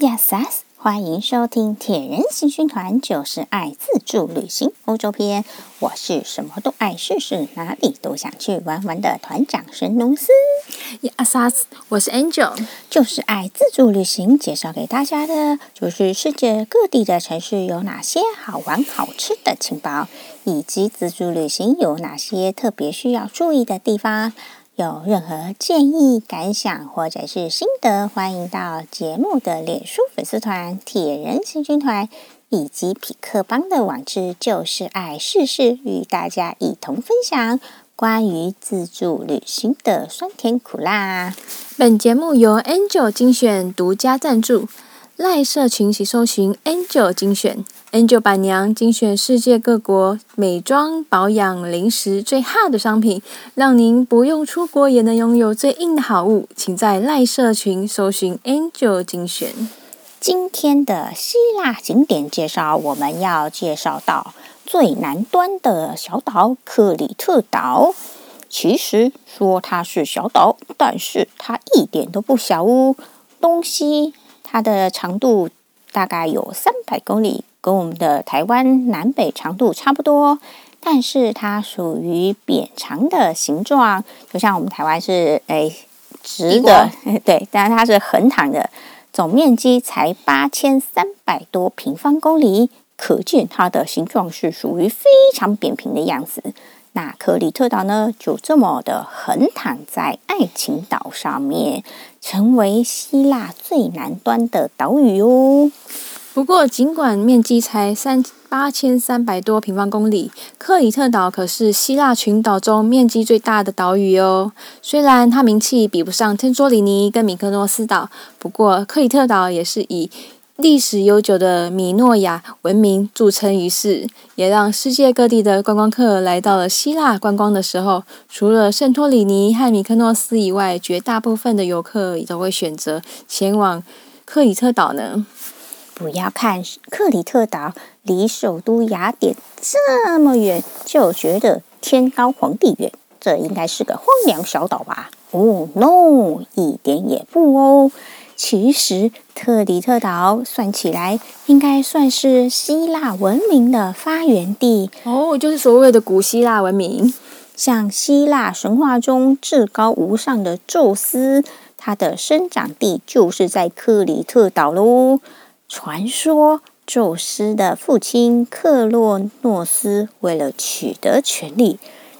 亚萨斯，欢迎收听铁人行军团就是爱自助旅行欧洲篇。我是什么都爱试试，哪里都想去玩玩的团长神农司。亚萨斯，我是 Angel，就是爱自助旅行。介绍给大家的就是世界各地的城市有哪些好玩好吃的情报，以及自助旅行有哪些特别需要注意的地方。有任何建议、感想或者是心得，欢迎到节目的脸书粉丝团“铁人行军团”以及匹克邦的网志“就是爱试试”，与大家一同分享关于自助旅行的酸甜苦辣。本节目由 Angel 精选独家赞助。赖社群搜寻 Angel 精选，Angel 板娘精选世界各国美妆、保养、零食最 hot 的商品，让您不用出国也能拥有最硬的好物。请在赖社群搜寻 Angel 精选。今天的希腊景点介绍，我们要介绍到最南端的小岛克里特岛。其实说它是小岛，但是它一点都不小哦，东西。它的长度大概有三百公里，跟我们的台湾南北长度差不多。但是它属于扁长的形状，就像我们台湾是诶直的，对，但是它是横躺的。总面积才八千三百多平方公里，可见它的形状是属于非常扁平的样子。那克里特岛呢，就这么的横躺在爱琴岛上面，成为希腊最南端的岛屿哦。不过，尽管面积才三八千三百多平方公里，克里特岛可是希腊群岛中面积最大的岛屿哦。虽然它名气比不上天索里尼跟米克诺斯岛，不过克里特岛也是以历史悠久的米诺亚文明著称于世，也让世界各地的观光客来到了希腊观光的时候，除了圣托里尼和米克诺斯以外，绝大部分的游客也都会选择前往克里特岛呢。不要看克里特岛离首都雅典这么远，就觉得天高皇帝远，这应该是个荒凉小岛吧？哦，no，一点也不哦。其实，特里特岛算起来应该算是希腊文明的发源地哦，就是所谓的古希腊文明。像希腊神话中至高无上的宙斯，他的生长地就是在克里特岛喽。传说，宙斯的父亲克洛诺斯为了取得权力，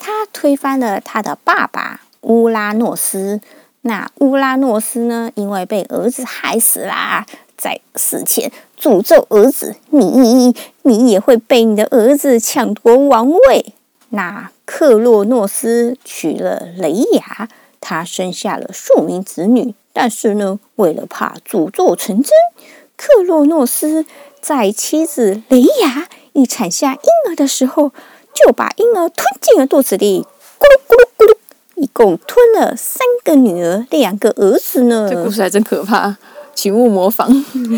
他推翻了他的爸爸乌拉诺斯。那乌拉诺斯呢？因为被儿子害死啦，在死前诅咒儿子：“你，你也会被你的儿子抢夺王位。”那克洛诺斯娶了雷亚，他生下了数名子女。但是呢，为了怕诅咒成真，克洛诺斯在妻子雷亚一产下婴儿的时候，就把婴儿吞进了肚子里，咕咕噜咕噜。一共吞了三个女儿，两个儿子呢。这故事还真可怕，请勿模仿。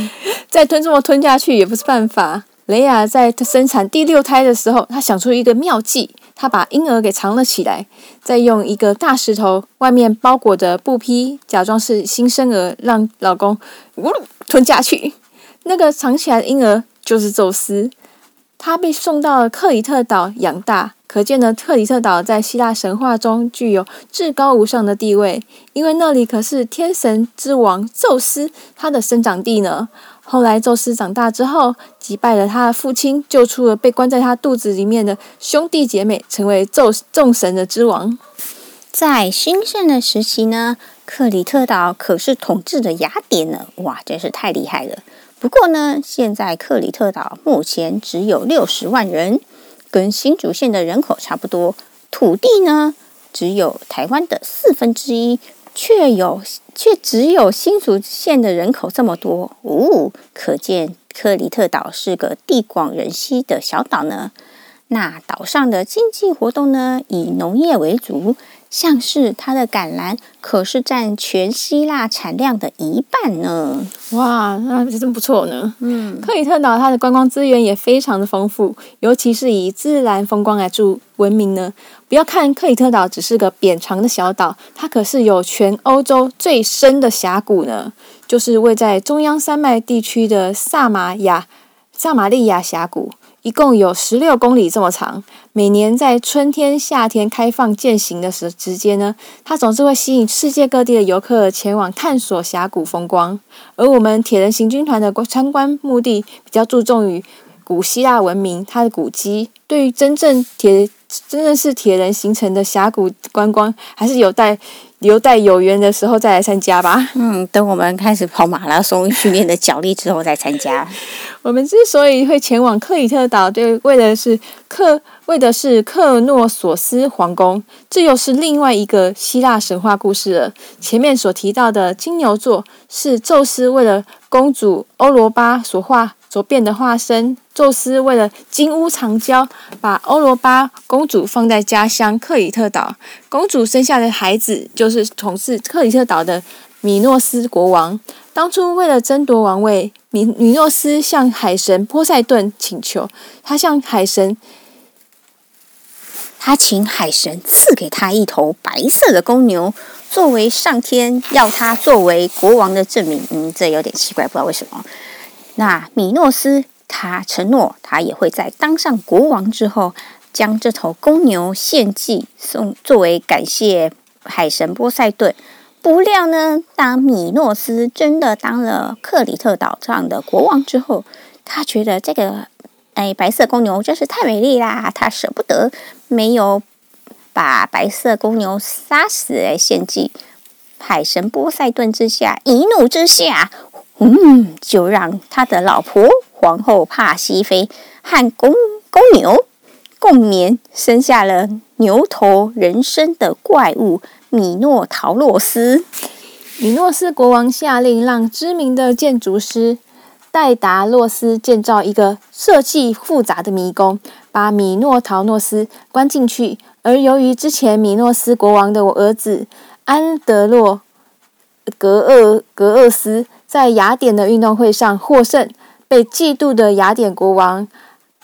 再吞这么吞下去也不是办法。雷亚在生产第六胎的时候，她想出一个妙计，她把婴儿给藏了起来，再用一个大石头外面包裹着布匹，假装是新生儿，让老公呜吞下去。那个藏起来的婴儿就是宙斯，他被送到了克里特岛养大。可见呢，克里特岛在希腊神话中具有至高无上的地位，因为那里可是天神之王宙斯他的生长地呢。后来宙斯长大之后，击败了他的父亲，救出了被关在他肚子里面的兄弟姐妹，成为宙众神的之王。在兴盛的时期呢，克里特岛可是统治着雅典呢，哇，真是太厉害了。不过呢，现在克里特岛目前只有六十万人。跟新竹县的人口差不多，土地呢只有台湾的四分之一，却有却只有新竹县的人口这么多哦，可见克里特岛是个地广人稀的小岛呢。那岛上的经济活动呢，以农业为主，像是它的橄榄可是占全希腊产量的一半呢。哇，那真不错呢。嗯，克里特岛它的观光资源也非常的丰富，尤其是以自然风光来著闻名呢。不要看克里特岛只是个扁长的小岛，它可是有全欧洲最深的峡谷呢，就是位在中央山脉地区的萨玛亚萨玛利亚峡谷。一共有十六公里这么长，每年在春天、夏天开放践行的时之间呢，它总是会吸引世界各地的游客前往探索峡谷风光。而我们铁人行军团的参观目的比较注重于古希腊文明它的古迹，对于真正铁真正是铁人形成的峡谷观光，还是有待。留待有缘的时候再来参加吧。嗯，等我们开始跑马拉松训练的脚力之后再参加。我们之所以会前往克里特岛，对，为的是克，为的是克诺索斯皇宫。这又是另外一个希腊神话故事了。前面所提到的金牛座是宙斯为了公主欧罗巴所画。所变的化身，宙斯为了金屋藏娇，把欧罗巴公主放在家乡克里特岛。公主生下的孩子就是统治克里特岛的米诺斯国王。当初为了争夺王位，米米诺斯向海神波塞顿请求，他向海神，他请海神赐给他一头白色的公牛，作为上天要他作为国王的证明。嗯，这有点奇怪，不知道为什么。那米诺斯他承诺，他也会在当上国王之后，将这头公牛献祭，送作为感谢海神波塞顿。不料呢，当米诺斯真的当了克里特岛上的国王之后，他觉得这个哎白色公牛真是太美丽啦，他舍不得，没有把白色公牛杀死来献祭。海神波塞顿之下一怒之下。嗯，就让他的老婆皇后帕西菲和公公牛共眠，生下了牛头人身的怪物米诺陶洛斯。米诺斯国王下令让知名的建筑师戴达洛斯建造一个设计复杂的迷宫，把米诺陶洛斯关进去。而由于之前米诺斯国王的儿子安德洛格厄格厄斯。在雅典的运动会上获胜，被嫉妒的雅典国王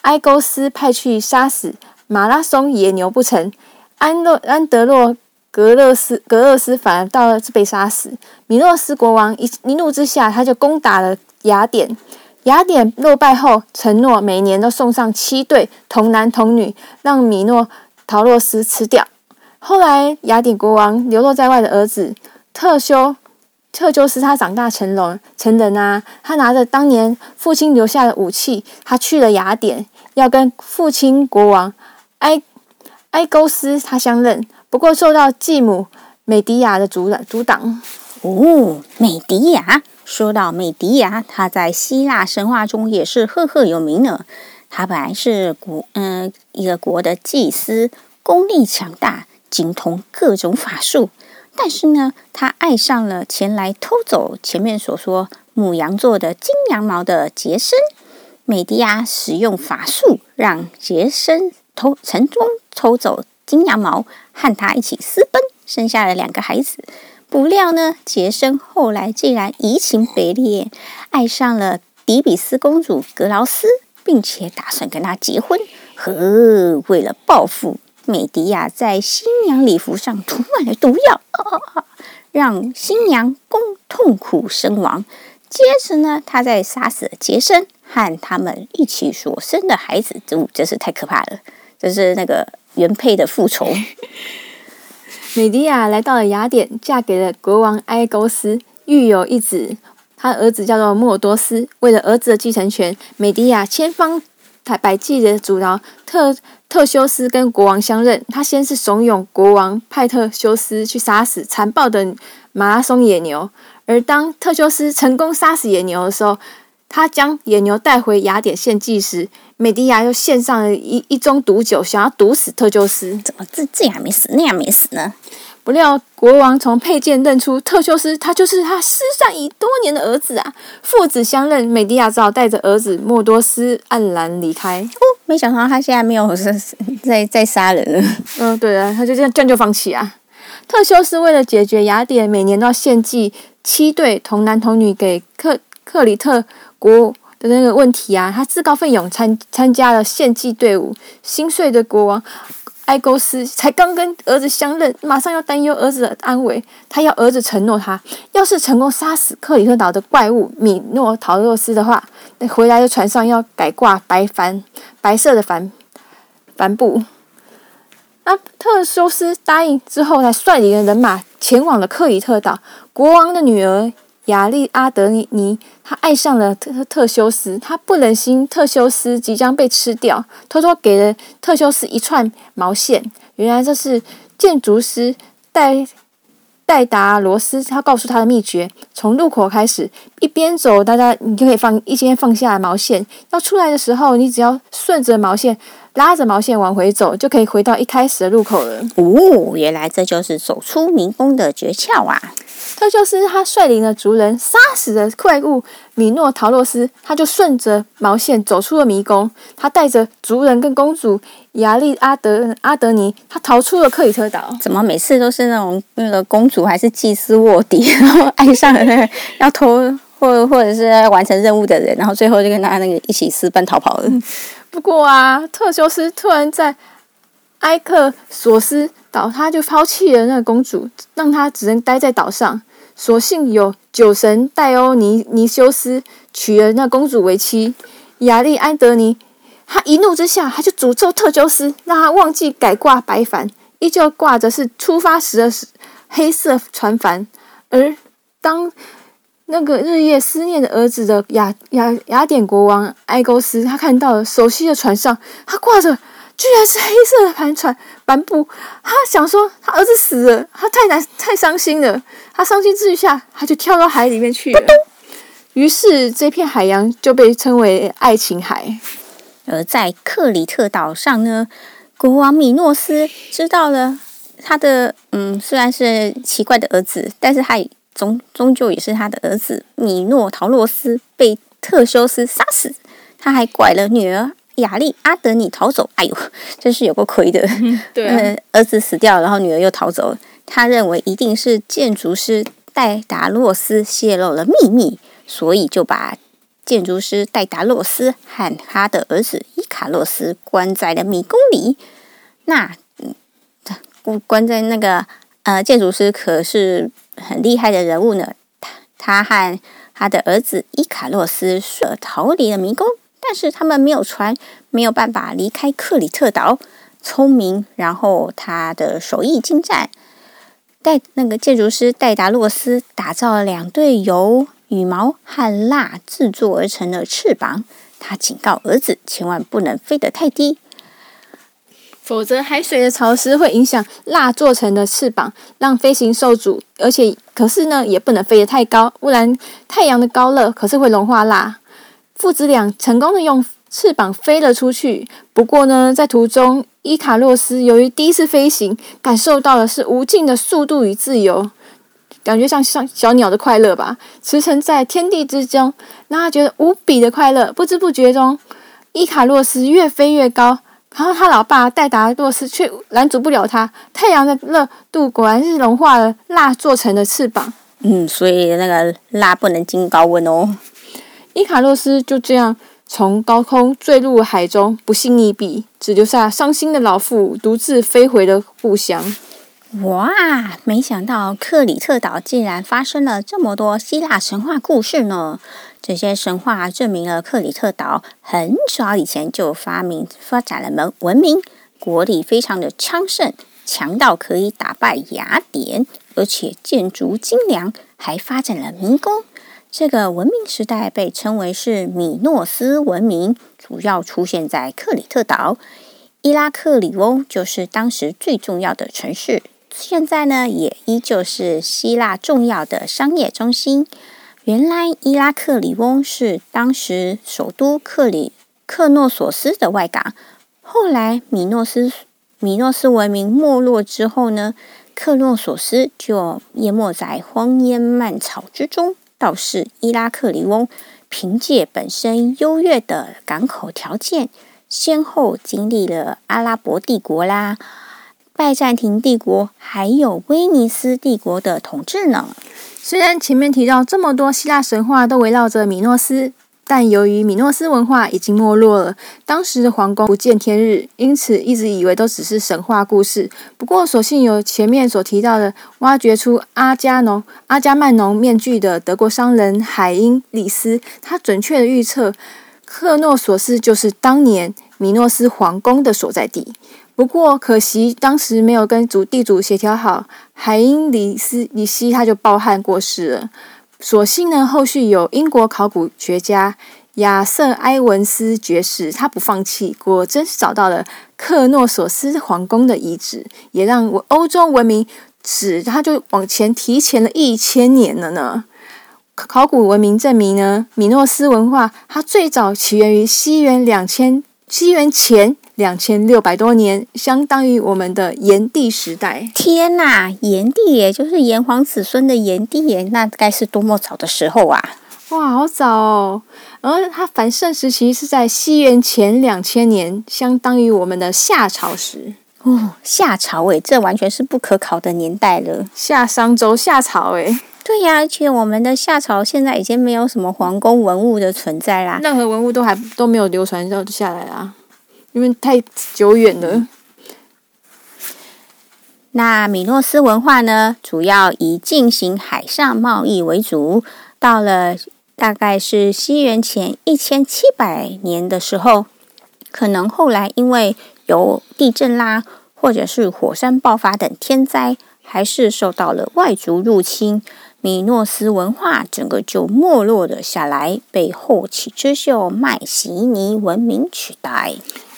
埃勾斯派去杀死马拉松野牛不成，安洛安德洛格勒斯格勒斯反而到了被杀死。米诺斯国王一一怒之下，他就攻打了雅典。雅典落败后，承诺每年都送上七对童男童女，让米诺陶洛斯吃掉。后来，雅典国王流落在外的儿子特修。特修斯他长大成龙成人啊，他拿着当年父亲留下的武器，他去了雅典，要跟父亲国王埃埃勾斯他相认，不过受到继母美狄亚的阻挡阻挡。哦，美狄亚，说到美狄亚，他在希腊神话中也是赫赫有名呢。他本来是国嗯、一个国的祭司，功力强大，精通各种法术。但是呢，他爱上了前来偷走前面所说母羊座的金羊毛的杰森。美狄亚使用法术让杰森偷成功偷走金羊毛，和他一起私奔，生下了两个孩子。不料呢，杰森后来竟然移情别恋，爱上了迪比斯公主格劳斯，并且打算跟她结婚。呵，为了报复。美迪亚在新娘礼服上涂满了毒药，啊，让新娘共痛苦身亡。接着呢，他再杀死了杰森和他们一起所生的孩子，这真是太可怕了！这是那个原配的复仇。美迪亚来到了雅典，嫁给了国王埃勾斯，育有一子，他儿子叫做莫多斯。为了儿子的继承权，美迪亚千方台百计的阻挠特。特修斯跟国王相认，他先是怂恿国王派特修斯去杀死残暴的马拉松野牛，而当特修斯成功杀死野牛的时候，他将野牛带回雅典献祭时，美狄亚又献上了一一盅毒酒，想要毒死特修斯。怎么这这样没死，那样没死呢？不料国王从佩剑认出特修斯，他就是他失散已多年的儿子啊！父子相认，美迪亚只好带着儿子莫多斯黯然离开。哦，没想到他现在没有 在在杀人了。嗯，对啊，他就这样这样就放弃啊。特修斯为了解决雅典每年都要献祭七对童男童女给克克里特国的那个问题啊，他自告奋勇参参加了献祭队伍。心碎的国王埃勾斯才刚跟儿子相认，马上要担忧儿子的安危。他要儿子承诺他，要是成功杀死克里特岛的怪物米诺陶洛斯的话，那回来的船上要改挂白帆，白色的帆帆布。那特修斯答应之后，才率领了人马前往了克里特岛。国王的女儿亚历阿德尼，他爱上了特特修斯，他不忍心特修斯即将被吃掉，偷偷给了特修斯一串毛线。原来这是建筑师戴戴达罗斯，他告诉他的秘诀：从入口开始，一边走，大家你就可以放一边放下毛线，要出来的时候，你只要顺着毛线。拉着毛线往回走，就可以回到一开始的路口了。哦，原来这就是走出迷宫的诀窍啊！特修斯他率领了族人杀死了怪物米诺陶洛斯，他就顺着毛线走出了迷宫。他带着族人跟公主亚历阿德阿德尼，他逃出了克里特岛。怎么每次都是那种那个公主还是祭司卧底，然后爱上了那个要偷或或者是要完成任务的人，然后最后就跟他那个一起私奔逃跑了。不过啊，特修斯突然在埃克索斯岛，他就抛弃了那个公主，让她只能待在岛上。所幸有酒神戴欧尼尼修斯娶了那公主为妻。亚利安德尼，他一怒之下，他就诅咒特修斯，让他忘记改挂白帆，依旧挂着是出发时的黑色船帆。而当那个日夜思念的儿子的雅雅雅典国王埃勾斯，他看到了熟悉的船上，他挂着居然是黑色的帆船帆布，他想说他儿子死了，他太难太伤心了，他伤心之下，他就跳到海里面去了。于是这片海洋就被称为爱情海。而在克里特岛上呢，国王米诺斯知道了他的嗯，虽然是奇怪的儿子，但是他。终终究也是他的儿子米诺陶洛斯被特修斯杀死，他还拐了女儿雅丽阿德尼逃走。哎呦，真是有个亏的！对、啊 呃，儿子死掉，然后女儿又逃走。他认为一定是建筑师戴达洛斯泄露了秘密，所以就把建筑师戴达洛斯和他的儿子伊卡洛斯关在了迷宫里。那，嗯，关在那个呃，建筑师可是。很厉害的人物呢，他他和他的儿子伊卡洛斯是逃离了迷宫，但是他们没有船，没有办法离开克里特岛。聪明，然后他的手艺精湛，戴那个建筑师戴达洛斯打造了两对由羽毛和蜡制作而成的翅膀。他警告儿子，千万不能飞得太低。否则，海水的潮湿会影响蜡做成的翅膀，让飞行受阻。而且，可是呢，也不能飞得太高，不然太阳的高热可是会融化蜡。父子俩成功的用翅膀飞了出去。不过呢，在途中，伊卡洛斯由于第一次飞行，感受到的是无尽的速度与自由，感觉像像小鸟的快乐吧，驰骋在天地之中，让他觉得无比的快乐。不知不觉中，伊卡洛斯越飞越高。然后他老爸戴达洛斯却拦阻不了他。太阳的热度果然是融化了蜡做成的翅膀。嗯，所以那个蜡不能经高温哦。伊卡洛斯就这样从高空坠入海中，不幸溺毙，只留下伤心的老妇独自飞回了故乡。哇，没想到克里特岛竟然发生了这么多希腊神话故事呢！这些神话证明了克里特岛很早以前就发明发展了文文明，国力非常的昌盛，强到可以打败雅典，而且建筑精良，还发展了迷宫。这个文明时代被称为是米诺斯文明，主要出现在克里特岛。伊拉克里翁就是当时最重要的城市，现在呢也依旧是希腊重要的商业中心。原来伊拉克里翁是当时首都克里克诺索斯的外港。后来米诺斯米诺斯文明没落之后呢，克诺索斯就淹没在荒烟蔓草之中。倒是伊拉克里翁凭借本身优越的港口条件，先后经历了阿拉伯帝国啦、拜占庭帝国还有威尼斯帝国的统治呢。虽然前面提到这么多希腊神话都围绕着米诺斯。但由于米诺斯文化已经没落了，当时的皇宫不见天日，因此一直以为都只是神话故事。不过，所幸有前面所提到的挖掘出阿加农、阿加曼农面具的德国商人海因里斯，他准确的预测克诺索斯就是当年米诺斯皇宫的所在地。不过，可惜当时没有跟主地主协调好，海因里斯里希他就暴汗过世了。所幸呢，后续有英国考古学家亚瑟·埃文斯爵士，他不放弃，果真是找到了克诺索斯皇宫的遗址，也让我欧洲文明史他就往前提前了一千年了呢。考古文明证明呢，米诺斯文化它最早起源于西元两千，西元前。两千六百多年，相当于我们的炎帝时代。天呐，炎帝也就是炎黄子孙的炎帝耶，那该是多么早的时候啊！哇，好早哦！而他繁盛时期是在西元前两千年，相当于我们的夏朝时。哦，夏朝诶，这完全是不可考的年代了。夏商周，夏朝诶。对呀，而且我们的夏朝现在已经没有什么皇宫文物的存在啦，任何文物都还都没有流传到下来啊。因为太久远了。那米诺斯文化呢，主要以进行海上贸易为主。到了大概是西元前一千七百年的时候，可能后来因为有地震啦，或者是火山爆发等天灾，还是受到了外族入侵，米诺斯文化整个就没落了下来，被后起之秀迈锡尼文明取代。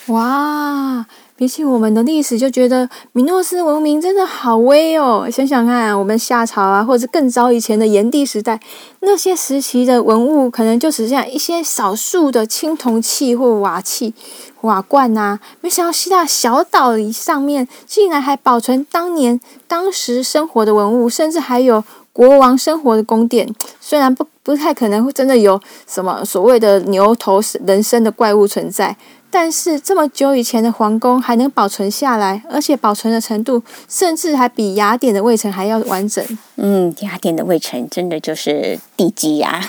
哇，比起我们的历史，就觉得米诺斯文明真的好威哦！想想看，我们夏朝啊，或者更早以前的炎帝时代，那些时期的文物，可能就只剩下一些少数的青铜器或瓦器、瓦罐啊。没想到希腊小岛上面，竟然还保存当年当时生活的文物，甚至还有国王生活的宫殿。虽然不不太可能会真的有什么所谓的牛头人身的怪物存在。但是这么久以前的皇宫还能保存下来，而且保存的程度甚至还比雅典的卫城还要完整。嗯，雅典的卫城真的就是地基呀、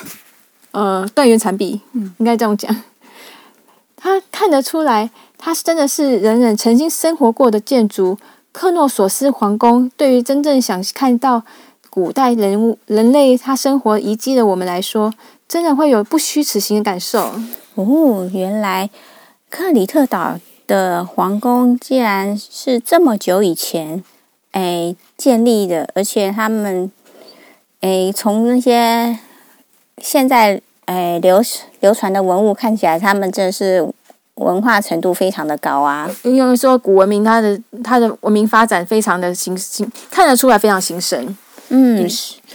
啊，呃，断垣残壁，嗯，应该这样讲。他看得出来，他是真的是人人曾经生活过的建筑。克诺索斯皇宫对于真正想看到古代人物、人类他生活遗迹的我们来说，真的会有不虚此行的感受。哦，原来。克里特岛的皇宫竟然是这么久以前，哎建立的，而且他们，哎从那些现在哎流流传的文物看起来，他们真是文化程度非常的高啊。因为说古文明它的它的文明发展非常的兴兴，看得出来非常兴盛。嗯，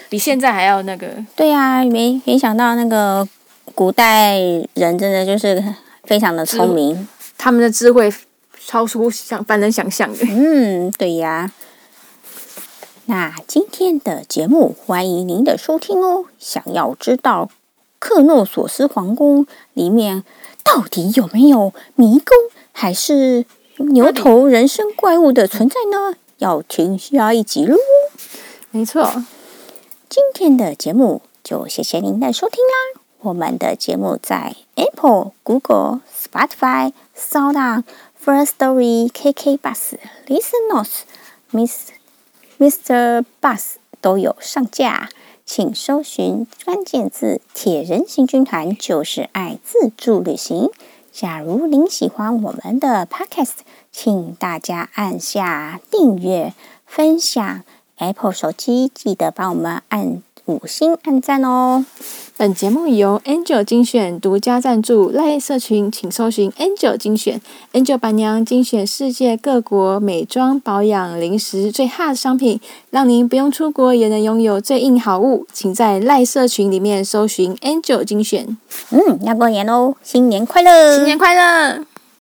比现在还要那个。对呀、啊，没没想到那个古代人真的就是。非常的聪明，他们的智慧超出想凡人想象的。嗯，对呀。那今天的节目欢迎您的收听哦。想要知道克诺索斯皇宫里面到底有没有迷宫，还是牛头人身怪物的存在呢？要听下一集喽。没错，今天的节目就谢谢您的收听啦。我们的节目在 Apple、Google、Spotify、Sound、First Story、KK Bus、Listen Notes、Miss Mr. Bus 都有上架，请搜寻关键字“铁人行军团”就是爱自助旅行。假如您喜欢我们的 Podcast，请大家按下订阅、分享。Apple 手机记得帮我们按五星按赞哦。本节目由 Angel 精选独家赞助，赖社群请搜寻 Angel 精选，Angel 板娘精选世界各国美妆保养零食最 hot 的商品，让您不用出国也能拥有最硬好物。请在赖社群里面搜寻 Angel 精选。嗯，要过年喽，新年快乐！新年快乐！